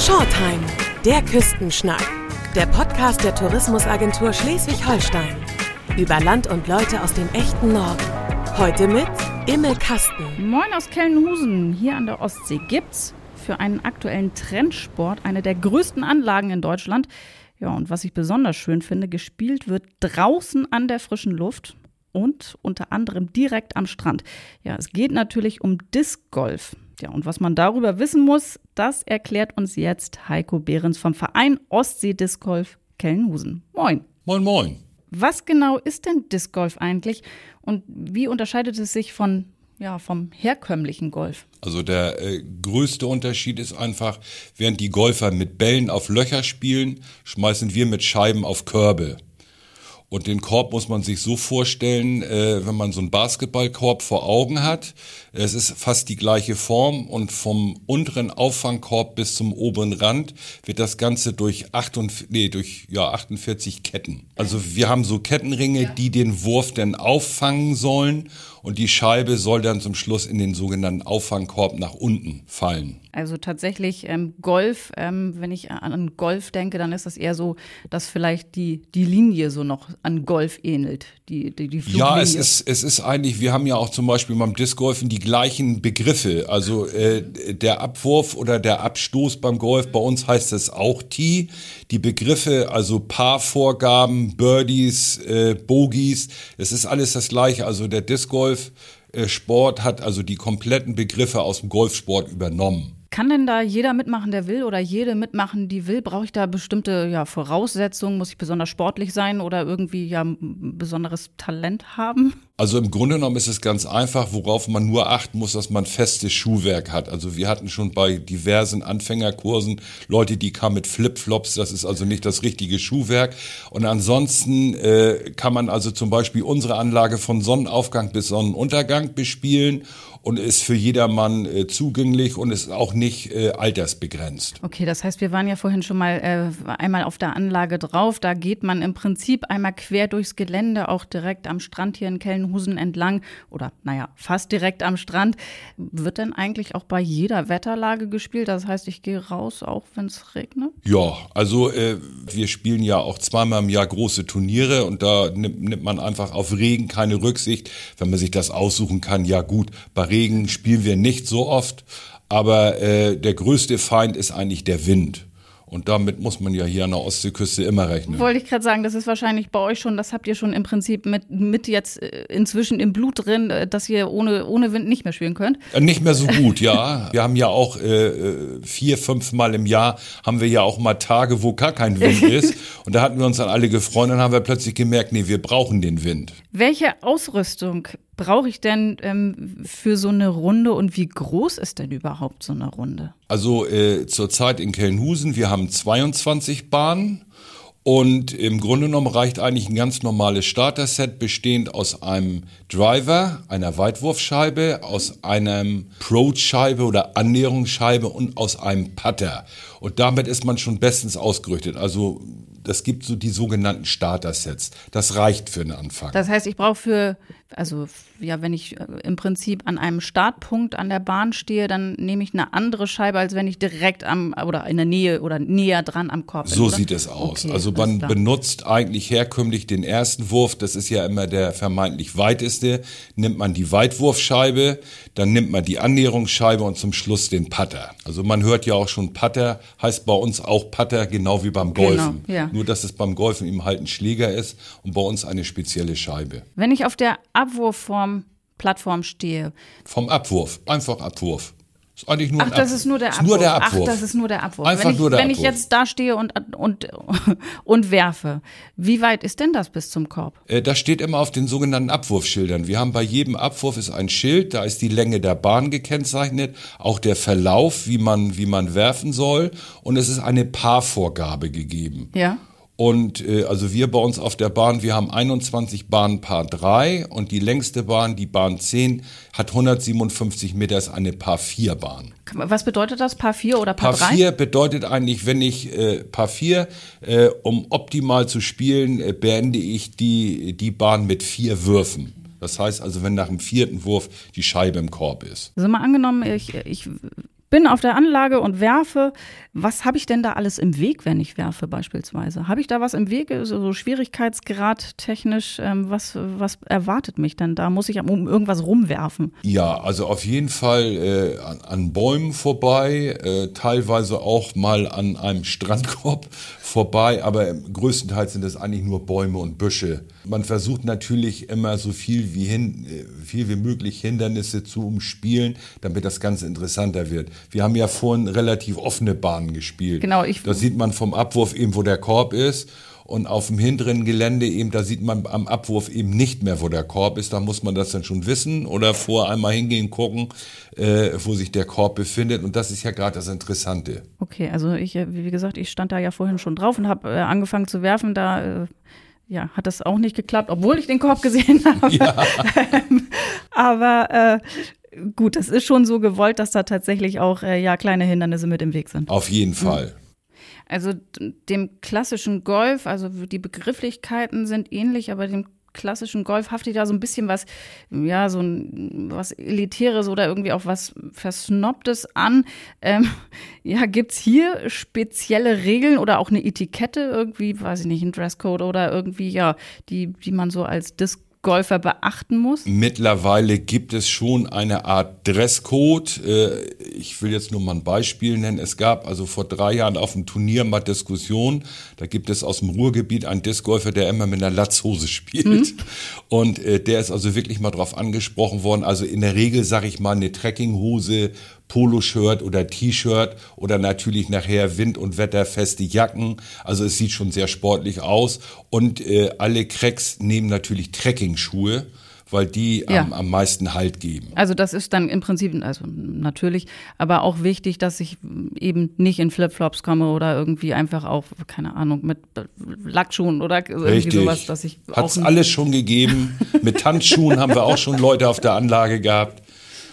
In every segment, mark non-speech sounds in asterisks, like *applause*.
Shortime, der Küstenschnack. Der Podcast der Tourismusagentur Schleswig-Holstein. Über Land und Leute aus dem echten Norden. Heute mit Imme Kasten. Moin aus Kellenhusen. Hier an der Ostsee gibt's für einen aktuellen Trendsport eine der größten Anlagen in Deutschland. Ja, und was ich besonders schön finde, gespielt wird draußen an der frischen Luft und unter anderem direkt am Strand. Ja, es geht natürlich um Disc Golf. Ja, und was man darüber wissen muss, das erklärt uns jetzt Heiko Behrens vom Verein Ostsee Disc Golf Kellenhusen. Moin. Moin, moin. Was genau ist denn Disc Golf eigentlich und wie unterscheidet es sich von ja, vom herkömmlichen Golf? Also der äh, größte Unterschied ist einfach, während die Golfer mit Bällen auf Löcher spielen, schmeißen wir mit Scheiben auf Körbe. Und den Korb muss man sich so vorstellen, äh, wenn man so einen Basketballkorb vor Augen hat. Es ist fast die gleiche Form und vom unteren Auffangkorb bis zum oberen Rand wird das Ganze durch, 48, nee, durch ja, 48 Ketten. Also wir haben so Kettenringe, ja. die den Wurf dann auffangen sollen und die Scheibe soll dann zum Schluss in den sogenannten Auffangkorb nach unten fallen. Also tatsächlich ähm, Golf, ähm, wenn ich an Golf denke, dann ist das eher so, dass vielleicht die, die Linie so noch an Golf ähnelt, die, die, die Ja, es ist, es ist eigentlich, wir haben ja auch zum Beispiel beim Discgolfen die gleichen Begriffe. Also äh, der Abwurf oder der Abstoß beim Golf, bei uns heißt es auch Tee. Die Begriffe, also Paarvorgaben, Birdies, äh, Bogies, es ist alles das gleiche. Also der Discgolf äh, Sport hat also die kompletten Begriffe aus dem Golfsport übernommen. Kann denn da jeder mitmachen, der will oder jede mitmachen, die will? Brauche ich da bestimmte ja, Voraussetzungen? Muss ich besonders sportlich sein oder irgendwie ja besonderes Talent haben? Also im Grunde genommen ist es ganz einfach, worauf man nur achten muss, dass man festes Schuhwerk hat. Also wir hatten schon bei diversen Anfängerkursen Leute, die kamen mit Flipflops, das ist also nicht das richtige Schuhwerk. Und ansonsten äh, kann man also zum Beispiel unsere Anlage von Sonnenaufgang bis Sonnenuntergang bespielen und ist für jedermann äh, zugänglich und ist auch nicht äh, altersbegrenzt. Okay, das heißt, wir waren ja vorhin schon mal äh, einmal auf der Anlage drauf. Da geht man im Prinzip einmal quer durchs Gelände, auch direkt am Strand hier in Kellenhusen entlang oder naja, fast direkt am Strand. Wird denn eigentlich auch bei jeder Wetterlage gespielt? Das heißt, ich gehe raus, auch wenn es regnet? Ja, also äh, wir spielen ja auch zweimal im Jahr große Turniere und da nimmt, nimmt man einfach auf Regen keine Rücksicht. Wenn man sich das aussuchen kann, ja gut, bei Regen spielen wir nicht so oft, aber äh, der größte Feind ist eigentlich der Wind. Und damit muss man ja hier an der Ostseeküste immer rechnen. Wollte ich gerade sagen, das ist wahrscheinlich bei euch schon, das habt ihr schon im Prinzip mit, mit jetzt äh, inzwischen im Blut drin, äh, dass ihr ohne, ohne Wind nicht mehr spielen könnt. Äh, nicht mehr so gut, ja. Wir haben ja auch äh, vier, fünf Mal im Jahr haben wir ja auch mal Tage, wo gar kein Wind *laughs* ist. Und da hatten wir uns dann alle gefreut und haben wir plötzlich gemerkt, nee, wir brauchen den Wind. Welche Ausrüstung brauche ich denn ähm, für so eine Runde und wie groß ist denn überhaupt so eine Runde? Also äh, zurzeit in Kellenhusen, wir haben 22 Bahnen. Und im Grunde genommen reicht eigentlich ein ganz normales Starter-Set, bestehend aus einem Driver, einer Weitwurfscheibe, aus einem Approach-Scheibe oder Annäherungsscheibe und aus einem Putter. Und damit ist man schon bestens ausgerüstet. Also das gibt so die sogenannten Starter-Sets. Das reicht für einen Anfang. Das heißt, ich brauche für, also ja, wenn ich äh, im Prinzip an einem Startpunkt an der Bahn stehe, dann nehme ich eine andere Scheibe, als wenn ich direkt am oder in der Nähe oder näher dran am Korb bin. So oder? sieht es aus. Okay, also man benutzt eigentlich herkömmlich den ersten Wurf, das ist ja immer der vermeintlich weiteste, nimmt man die Weitwurfscheibe, dann nimmt man die Annäherungsscheibe und zum Schluss den Putter. Also man hört ja auch schon Putter, heißt bei uns auch Putter, genau wie beim genau, Golfen. Genau, ja. Nur dass es beim Golfen eben halt ein Schläger ist und bei uns eine spezielle Scheibe. Wenn ich auf der Abwurfform Plattform stehe. Vom Abwurf, einfach Abwurf. Ist eigentlich nur Ach, das ist nur der Abwurf. Nur der Abwurf. Ach, das ist nur der Abwurf. Einfach wenn ich, nur der wenn Abwurf. ich jetzt da stehe und, und, *laughs* und werfe, wie weit ist denn das bis zum Korb? Äh, das steht immer auf den sogenannten Abwurfschildern. Wir haben bei jedem Abwurf ist ein Schild, da ist die Länge der Bahn gekennzeichnet, auch der Verlauf, wie man, wie man werfen soll und es ist eine Paarvorgabe gegeben. Ja. Und äh, also wir bei uns auf der Bahn, wir haben 21 Bahnen Paar 3 und die längste Bahn, die Bahn 10, hat 157 Meter, ist eine Paar 4 Bahn. Was bedeutet das, Paar 4 oder Paar, Paar 3? Paar 4 bedeutet eigentlich, wenn ich äh, Paar 4, äh, um optimal zu spielen, äh, beende ich die, die Bahn mit vier Würfen. Das heißt also, wenn nach dem vierten Wurf die Scheibe im Korb ist. Also mal angenommen, ich, ich bin auf der Anlage und werfe. Was habe ich denn da alles im Weg, wenn ich werfe beispielsweise? Habe ich da was im Weg, so, Schwierigkeitsgrad technisch? Ähm, was, was erwartet mich denn da? Muss ich um irgendwas rumwerfen? Ja, also auf jeden Fall äh, an, an, Bäumen vorbei, äh, teilweise auch mal an einem *laughs* Strandkorb vorbei, aber größtenteils sind es eigentlich nur Bäume und Büsche. Man versucht natürlich immer so viel wie, hin, äh, viel wie möglich Hindernisse zu umspielen, damit das Ganze interessanter wird. Wir haben ja vorhin relativ offene Bahnen gespielt. Genau, ich. Da sieht man vom Abwurf eben, wo der Korb ist. Und auf dem hinteren Gelände eben, da sieht man am Abwurf eben nicht mehr, wo der Korb ist. Da muss man das dann schon wissen oder vor einmal hingehen, gucken, äh, wo sich der Korb befindet. Und das ist ja gerade das Interessante. Okay, also ich, äh, wie gesagt, ich stand da ja vorhin schon drauf und habe äh, angefangen zu werfen. Da äh, ja, hat das auch nicht geklappt, obwohl ich den Korb *laughs* gesehen habe. Ja. Aber äh, gut, es ist schon so gewollt, dass da tatsächlich auch äh, ja kleine Hindernisse mit im Weg sind. Auf jeden Fall. Also dem klassischen Golf, also die Begrifflichkeiten sind ähnlich, aber dem klassischen Golf haftet da so ein bisschen was, ja, so ein was Elitäres oder irgendwie auch was Versnobtes an. Ähm, *laughs* ja, gibt's hier spezielle Regeln oder auch eine Etikette irgendwie, weiß ich nicht, ein Dresscode oder irgendwie, ja, die, die man so als Disc Golfer beachten muss? Mittlerweile gibt es schon eine Art Dresscode. Äh, ich will jetzt nur mal ein Beispiel nennen. Es gab also vor drei Jahren auf dem Turnier mal Diskussion. Da gibt es aus dem Ruhrgebiet einen Discgolfer, der immer mit einer Latzhose spielt. Mhm. Und äh, der ist also wirklich mal drauf angesprochen worden. Also in der Regel sage ich mal eine Trekkinghose Poloshirt oder T-Shirt oder natürlich nachher wind- und wetterfeste Jacken. Also es sieht schon sehr sportlich aus. Und äh, alle Cracks nehmen natürlich Trekking-Schuhe weil die ja. am, am meisten Halt geben. Also das ist dann im Prinzip, also natürlich, aber auch wichtig, dass ich eben nicht in Flipflops komme oder irgendwie einfach auch, keine Ahnung, mit Lackschuhen oder irgendwie Richtig. sowas, dass ich. Hat's alles schon gegeben. mit Tanzschuhen haben wir auch schon Leute auf der Anlage gehabt.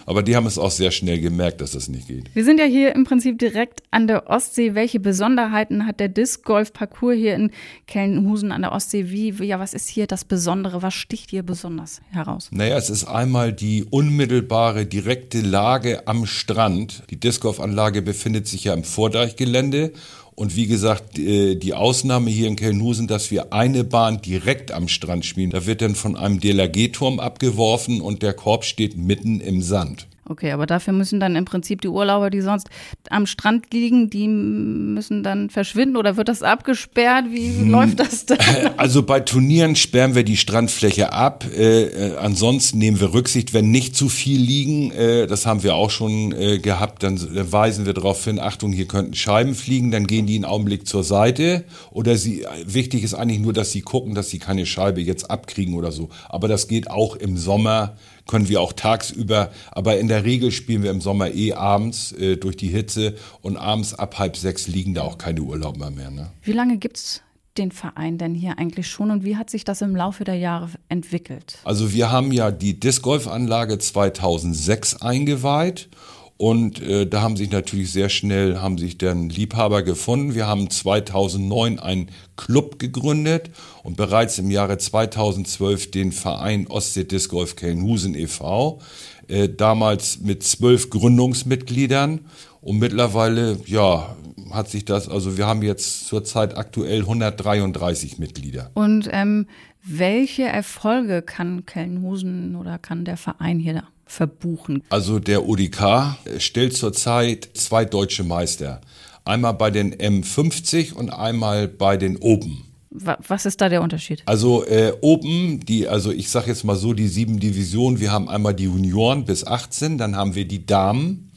Aber die haben es auch sehr schnell gemerkt, dass das nicht geht. Wir sind ja hier im Prinzip direkt an der Ostsee. Welche Besonderheiten hat der Disc Golf Parcours hier in Kellenhusen an der Ostsee? Wie, ja, was ist hier das Besondere? Was sticht hier besonders heraus? Naja, es ist einmal die unmittelbare, direkte Lage am Strand. Die Disc Golf Anlage befindet sich ja im Vordeichgelände und wie gesagt, die Ausnahme hier in Kelnhusen, dass wir eine Bahn direkt am Strand spielen. Da wird dann von einem DLRG-Turm abgeworfen und der Korb steht mitten im Sand. Okay, aber dafür müssen dann im Prinzip die Urlauber, die sonst am Strand liegen, die müssen dann verschwinden oder wird das abgesperrt? Wie hm. läuft das dann? *laughs* Also bei Turnieren sperren wir die Strandfläche ab. Äh, äh, ansonsten nehmen wir Rücksicht, wenn nicht zu viel liegen. Äh, das haben wir auch schon äh, gehabt. Dann weisen wir darauf hin, Achtung, hier könnten Scheiben fliegen. Dann gehen die einen Augenblick zur Seite. Oder sie, wichtig ist eigentlich nur, dass sie gucken, dass sie keine Scheibe jetzt abkriegen oder so. Aber das geht auch im Sommer können wir auch tagsüber, aber in der Regel spielen wir im Sommer eh abends äh, durch die Hitze und abends ab halb sechs liegen da auch keine Urlauber mehr. Ne? Wie lange gibt es den Verein denn hier eigentlich schon und wie hat sich das im Laufe der Jahre entwickelt? Also wir haben ja die Disc Golf Anlage 2006 eingeweiht und äh, da haben sich natürlich sehr schnell, haben sich dann Liebhaber gefunden. Wir haben 2009 einen Club gegründet und bereits im Jahre 2012 den Verein Ostsee Disc Golf Kelnhusen e.V., äh, damals mit zwölf Gründungsmitgliedern. Und mittlerweile, ja, hat sich das, also wir haben jetzt zurzeit aktuell 133 Mitglieder. Und ähm, welche Erfolge kann Kelnhusen oder kann der Verein hier verbuchen? Also der ODK stellt zurzeit zwei deutsche Meister. Einmal bei den M50 und einmal bei den Open. Was ist da der Unterschied? Also äh, Open, die, also ich sage jetzt mal so, die sieben Divisionen, wir haben einmal die Junioren bis 18, dann haben wir die Damen,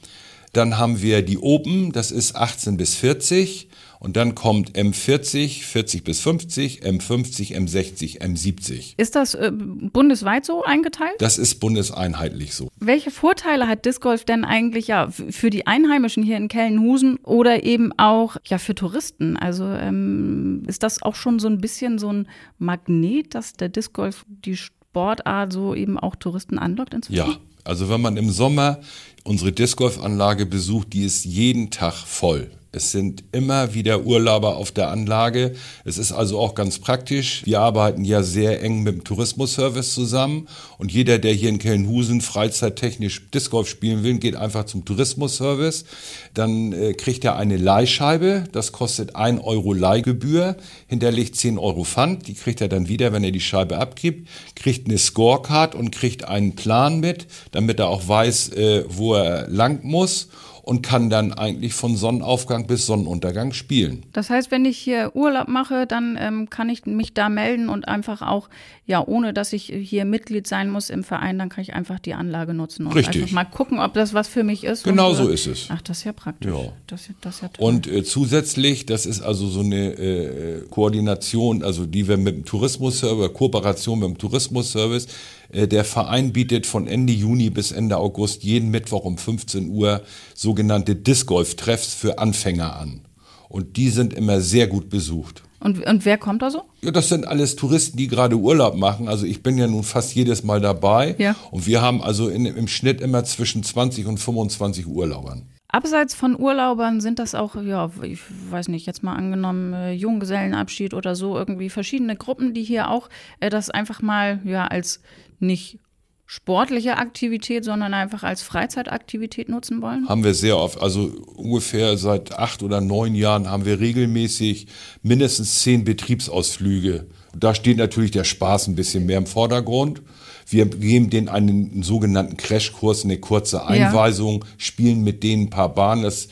dann haben wir die Open, das ist 18 bis 40 und dann kommt M40, 40 bis 50, M50, M60, M70. Ist das äh, bundesweit so eingeteilt? Das ist bundeseinheitlich so. Welche Vorteile hat Disc Golf denn eigentlich ja für die Einheimischen hier in Kellenhusen oder eben auch ja für Touristen? Also ähm, ist das auch schon so ein bisschen so ein Magnet, dass der Disc Golf die Sportart so eben auch Touristen anlockt inzwischen? Ja, also wenn man im Sommer unsere Disc Golf Anlage besucht, die ist jeden Tag voll Es sind immer wieder Urlauber auf der Anlage. Es ist also auch ganz praktisch. Wir arbeiten ja sehr eng mit dem Tourismusservice zusammen und jeder, der hier in Kellenhusen freizeittechnisch Disc Golf spielen will, geht einfach zum Tourismusservice. Dann äh, kriegt er eine Leihscheibe. Das kostet 1 Euro Leihgebühr, hinterlegt 10 Euro Pfand. Die kriegt er dann wieder, wenn er die Scheibe abgibt. Kriegt eine Scorecard und kriegt einen Plan mit, damit er auch weiß, äh, wo er lang muss und kann dann eigentlich von Sonnenaufgang bis Sonnenuntergang spielen. Das heißt, wenn ich hier Urlaub mache, dann ähm, kann ich mich da melden und einfach auch, ja, ohne dass ich hier Mitglied sein muss im Verein, dann kann ich einfach die Anlage nutzen und Richtig. einfach mal gucken, ob das was für mich ist. Genau und, so äh, ist es. Ach, das ist ja praktisch. Ja. Das, das ist ja toll. Und äh, zusätzlich, das ist also so eine äh, Koordination, also die wir mit dem Tourismusservice, Kooperation mit dem Tourismusservice, der Verein bietet von Ende Juni bis Ende August jeden Mittwoch um 15 Uhr sogenannte Disc Golf Treffs für Anfänger an. Und die sind immer sehr gut besucht. und, und wer kommt da so? Ja, das sind alles Touristen, die gerade Urlaub machen. Also ich bin ja nun fast jedes Mal dabei. Ja. Und wir haben also in, im Schnitt immer zwischen 20 und 25 Urlaubern. Abseits von Urlaubern sind das auch, ja, ich weiß nicht, jetzt mal angenommen, äh, Junggesellenabschied oder so, irgendwie verschiedene Gruppen, die hier auch äh, das einfach mal, ja, als nicht sportliche Aktivität, sondern einfach als Freizeitaktivität nutzen wollen? Haben wir sehr oft, also ungefähr seit acht oder neun Jahren haben wir regelmäßig mindestens zehn Betriebsausflüge. Da steht natürlich der Spaß ein bisschen mehr im Vordergrund. Wir geben denen einen sogenannten Crashkurs, eine kurze Einweisung, spielen mit denen ein paar Bahnen. Das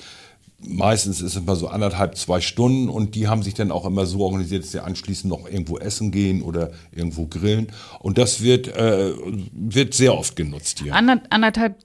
meistens ist es immer so anderthalb, zwei Stunden und die haben sich dann auch immer so organisiert, dass sie anschließend noch irgendwo essen gehen oder irgendwo grillen. Und das wird, äh, wird sehr oft genutzt hier. Ander, anderthalb,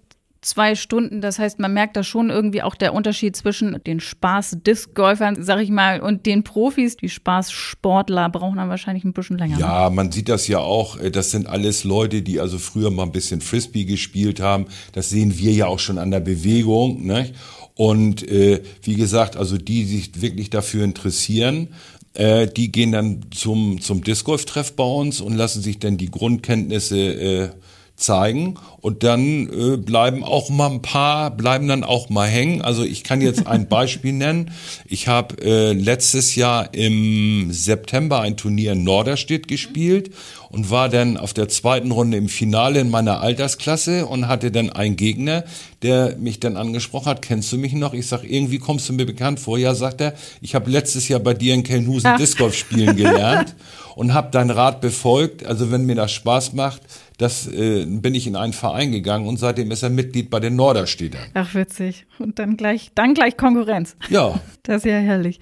zwei Stunden, das heißt, man merkt da schon irgendwie auch der Unterschied zwischen den Spaß-Disc-Golfern, sag ich mal, und den Profis. Die Spaßsportler brauchen dann wahrscheinlich ein bisschen länger. ne? Ja, man sieht das ja auch. äh, Das sind alles Leute, die also früher mal ein bisschen Frisbee gespielt haben. Das sehen wir ja auch schon an der Bewegung. Ne? Und äh, wie gesagt, also die sich wirklich dafür interessieren, äh, die gehen dann zum, zum Disc Golf-Treff bei uns und lassen sich dann die Grundkenntnisse äh, zeigen und dann äh, bleiben auch mal ein paar, bleiben dann auch mal hängen. Also ich kann jetzt ein *laughs* Beispiel nennen. Ich habe äh, letztes Jahr im September ein Turnier in Norderstedt gespielt und war dann auf der zweiten Runde im Finale in meiner Altersklasse und hatte dann einen Gegner, der mich dann angesprochen hat, kennst du mich noch? Ich sag, irgendwie kommst du mir bekannt vor. Ja, sagt er, ich habe letztes Jahr bei dir in Kelnhusen. Disc Golf spielen gelernt *laughs* und habe dein Rat befolgt. Also wenn mir das Spaß macht, das äh, bin ich in einen Verein gegangen und seitdem ist er Mitglied bei den Norderstädtern. Ach, witzig. Und dann gleich, dann gleich Konkurrenz. Ja, Das ist ja herrlich.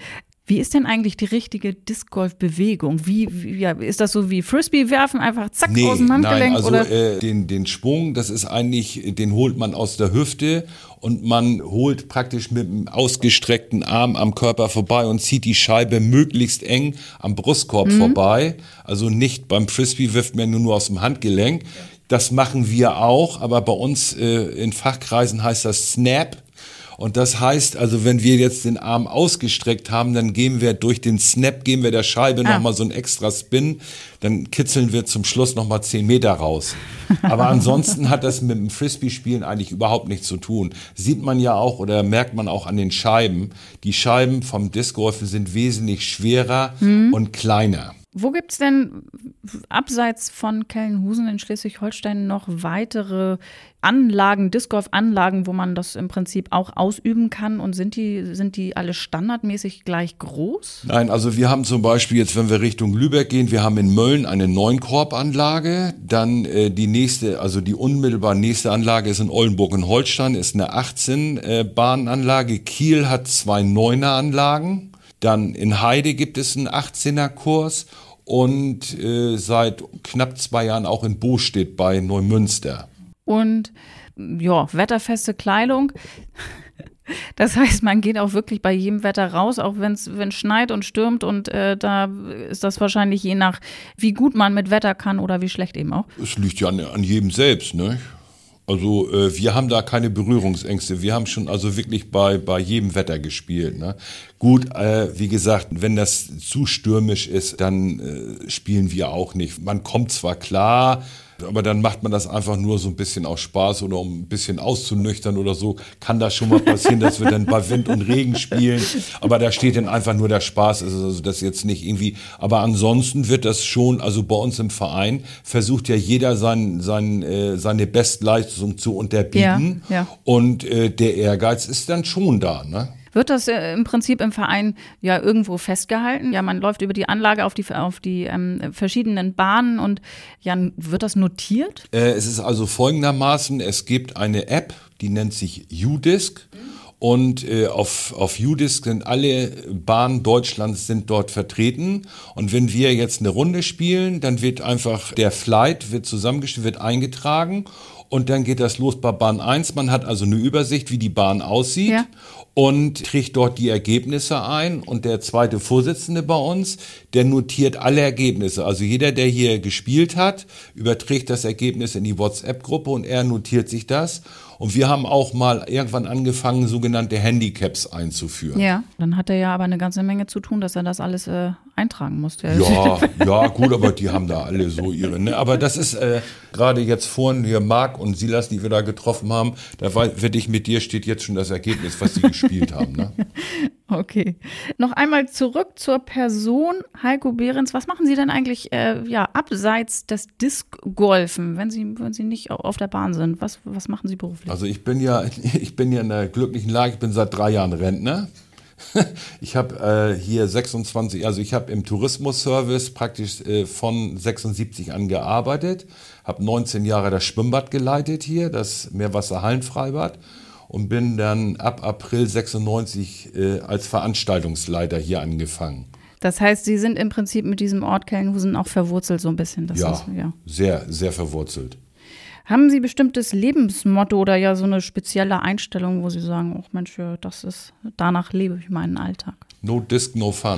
Wie ist denn eigentlich die richtige Disc-Golf-Bewegung? Wie, wie ja, ist das so wie Frisbee werfen, einfach zack aus dem Handgelenk? nein, also oder? äh, den, den Sprung, das ist eigentlich, den holt man aus der Hüfte und man holt praktisch mit dem ausgestreckten Arm am Körper vorbei und zieht die Scheibe möglichst eng am Brustkorb Mhm. vorbei. Also nicht beim Frisbee wirft man nur aus dem Handgelenk. Das machen wir auch, aber bei uns äh, in Fachkreisen heißt das Snap. Und das heißt also, wenn wir jetzt den Arm ausgestreckt haben, dann geben wir durch den Snap, geben wir der Scheibe Ah. nochmal so einen extra Spin, dann kitzeln wir zum Schluss nochmal 10 Meter raus. Aber ansonsten hat das mit dem Frisbee-Spielen eigentlich überhaupt nichts zu tun. Sieht man ja auch oder merkt man auch an den Scheiben. Die Scheiben vom Discgolfen sind wesentlich schwerer Mhm. und kleiner. Wo gibt's denn abseits von Kellenhusen in Schleswig-Holstein noch weitere Anlagen, Disc-Golf-Anlagen, wo man das im Prinzip auch ausüben kann? Und sind die, sind die alle standardmäßig gleich groß? Nein, also wir haben zum Beispiel jetzt, wenn wir Richtung Lübeck gehen, wir haben in Mölln eine Neunkorbanlage, dann äh, die nächste, also die unmittelbar nächste Anlage ist in Oldenburg in Holstein, ist eine 18 äh. Kiel hat zwei Neuner Anlagen. Dann in Heide gibt es einen 18er Kurs und äh, seit knapp zwei Jahren auch in Bostedt bei Neumünster. Und ja, wetterfeste Kleidung. Das heißt, man geht auch wirklich bei jedem Wetter raus, auch wenn es schneit und stürmt. Und äh, da ist das wahrscheinlich je nach, wie gut man mit Wetter kann oder wie schlecht eben auch. Es liegt ja an, an jedem selbst, ne? Also äh, wir haben da keine Berührungsängste. Wir haben schon also wirklich bei, bei jedem Wetter gespielt. Ne? Gut, äh, wie gesagt, wenn das zu stürmisch ist, dann äh, spielen wir auch nicht. Man kommt zwar klar, Aber dann macht man das einfach nur so ein bisschen aus Spaß oder um ein bisschen auszunüchtern oder so. Kann das schon mal passieren, dass wir dann bei Wind und Regen spielen. Aber da steht dann einfach nur der Spaß. Also das jetzt nicht irgendwie. Aber ansonsten wird das schon, also bei uns im Verein versucht ja jeder sein, sein, äh, seine Bestleistung zu unterbieten. Ja, ja. Und äh, der Ehrgeiz ist dann schon da. Ne? Wird das äh, im Prinzip im Verein ja irgendwo festgehalten? Ja, man läuft über die Anlage auf die, auf die ähm, verschiedenen Bahnen und ja, wird das notiert? Äh, es ist also folgendermaßen, es gibt eine App, die nennt sich UDisc. Und äh, auf, auf UDisc sind alle Bahnen Deutschlands sind dort vertreten. Und wenn wir jetzt eine Runde spielen, dann wird einfach der Flight wird zusammengestellt, wird eingetragen und dann geht das los bei Bahn 1. Man hat also eine Übersicht, wie die Bahn aussieht. Ja und trägt dort die Ergebnisse ein. Und der zweite Vorsitzende bei uns, der notiert alle Ergebnisse. Also jeder, der hier gespielt hat, überträgt das Ergebnis in die WhatsApp-Gruppe und er notiert sich das. Und wir haben auch mal irgendwann angefangen, sogenannte Handicaps einzuführen. Ja, dann hat er ja aber eine ganze Menge zu tun, dass er das alles äh, eintragen musste. Ja, *laughs* ja, gut, aber die haben da alle so ihre. Ne? Aber das ist äh, gerade jetzt vorhin hier Marc und Silas, die wir da getroffen haben, da werde ich mit dir steht jetzt schon das Ergebnis, was sie gespielt haben. Ne? *laughs* Okay. Noch einmal zurück zur Person Heiko Behrens. Was machen Sie denn eigentlich äh, ja, abseits des Disc-Golfen, wenn Sie, wenn Sie nicht auf der Bahn sind? Was, was machen Sie beruflich? Also ich bin ja, *laughs* ich bin ja in der glücklichen Lage, ich bin seit drei Jahren Rentner. *laughs* Ich habe äh, hier 26, also ich habe im Tourismusservice praktisch äh, von 76 an gearbeitet, habe 19 Jahre das Schwimmbad geleitet hier, das Meerwasserhallenfreibad und bin dann ab April 96 äh, als Veranstaltungsleiter hier angefangen. Das heißt, Sie sind im Prinzip mit diesem Ort Kellenhusen auch verwurzelt so ein bisschen. Ja, ist, ja, sehr, sehr verwurzelt. Haben Sie bestimmtes Lebensmotto oder ja so eine spezielle Einstellung, wo Sie sagen, oh Mensch, das ist, danach lebe ich meinen Alltag? No Disc, no Fun.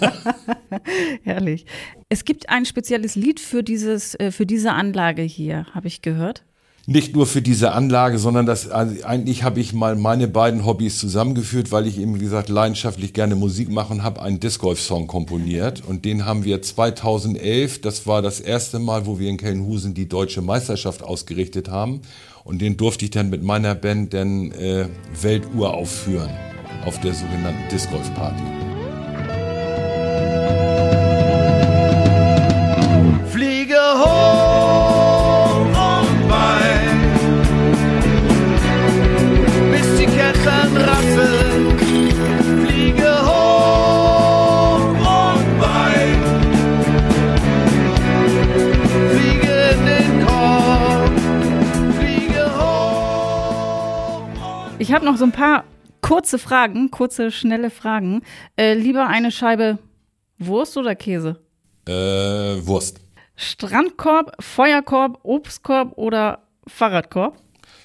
*laughs* *laughs* Herrlich. Es gibt ein spezielles Lied für, dieses, äh, für diese Anlage hier, habe ich gehört nicht nur für diese Anlage, sondern das also eigentlich habe ich mal meine beiden Hobbys zusammengeführt, weil ich eben wie gesagt leidenschaftlich gerne Musik mache und habe einen Disc Golf Song komponiert und den haben wir 2011, das war das erste Mal, wo wir in Kellenhusen die deutsche Meisterschaft ausgerichtet haben und den durfte ich dann mit meiner Band dann äh, Weltuhr aufführen auf der sogenannten Disc Golf Party. Ich habe noch so ein paar kurze Fragen, kurze, schnelle Fragen. Äh, lieber eine Scheibe Wurst oder Käse? Äh, Wurst. Strandkorb, Feuerkorb, Obstkorb oder Fahrradkorb?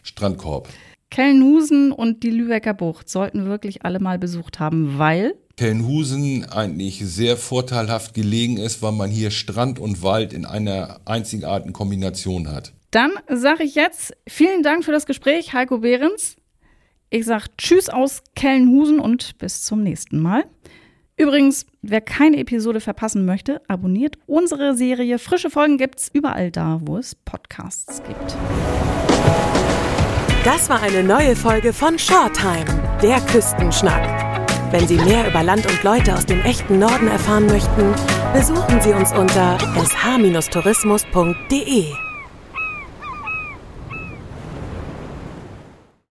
Strandkorb. Kellenhusen und die Lübecker Bucht sollten wirklich alle mal besucht haben, weil Kellenhusen eigentlich sehr vorteilhaft gelegen ist, weil man hier Strand und Wald in einer einzigartigen Kombination hat. Dann sage ich jetzt vielen Dank für das Gespräch, Heiko Behrens. Ich sage Tschüss aus Kellenhusen und bis zum nächsten Mal. Übrigens, wer keine Episode verpassen möchte, abonniert unsere Serie. Frische Folgen gibt's überall da, wo es Podcasts gibt. Das war eine neue Folge von Shortime, der Küstenschnack. Wenn Sie mehr über Land und Leute aus dem echten Norden erfahren möchten, besuchen Sie uns unter sh-tourismus.de.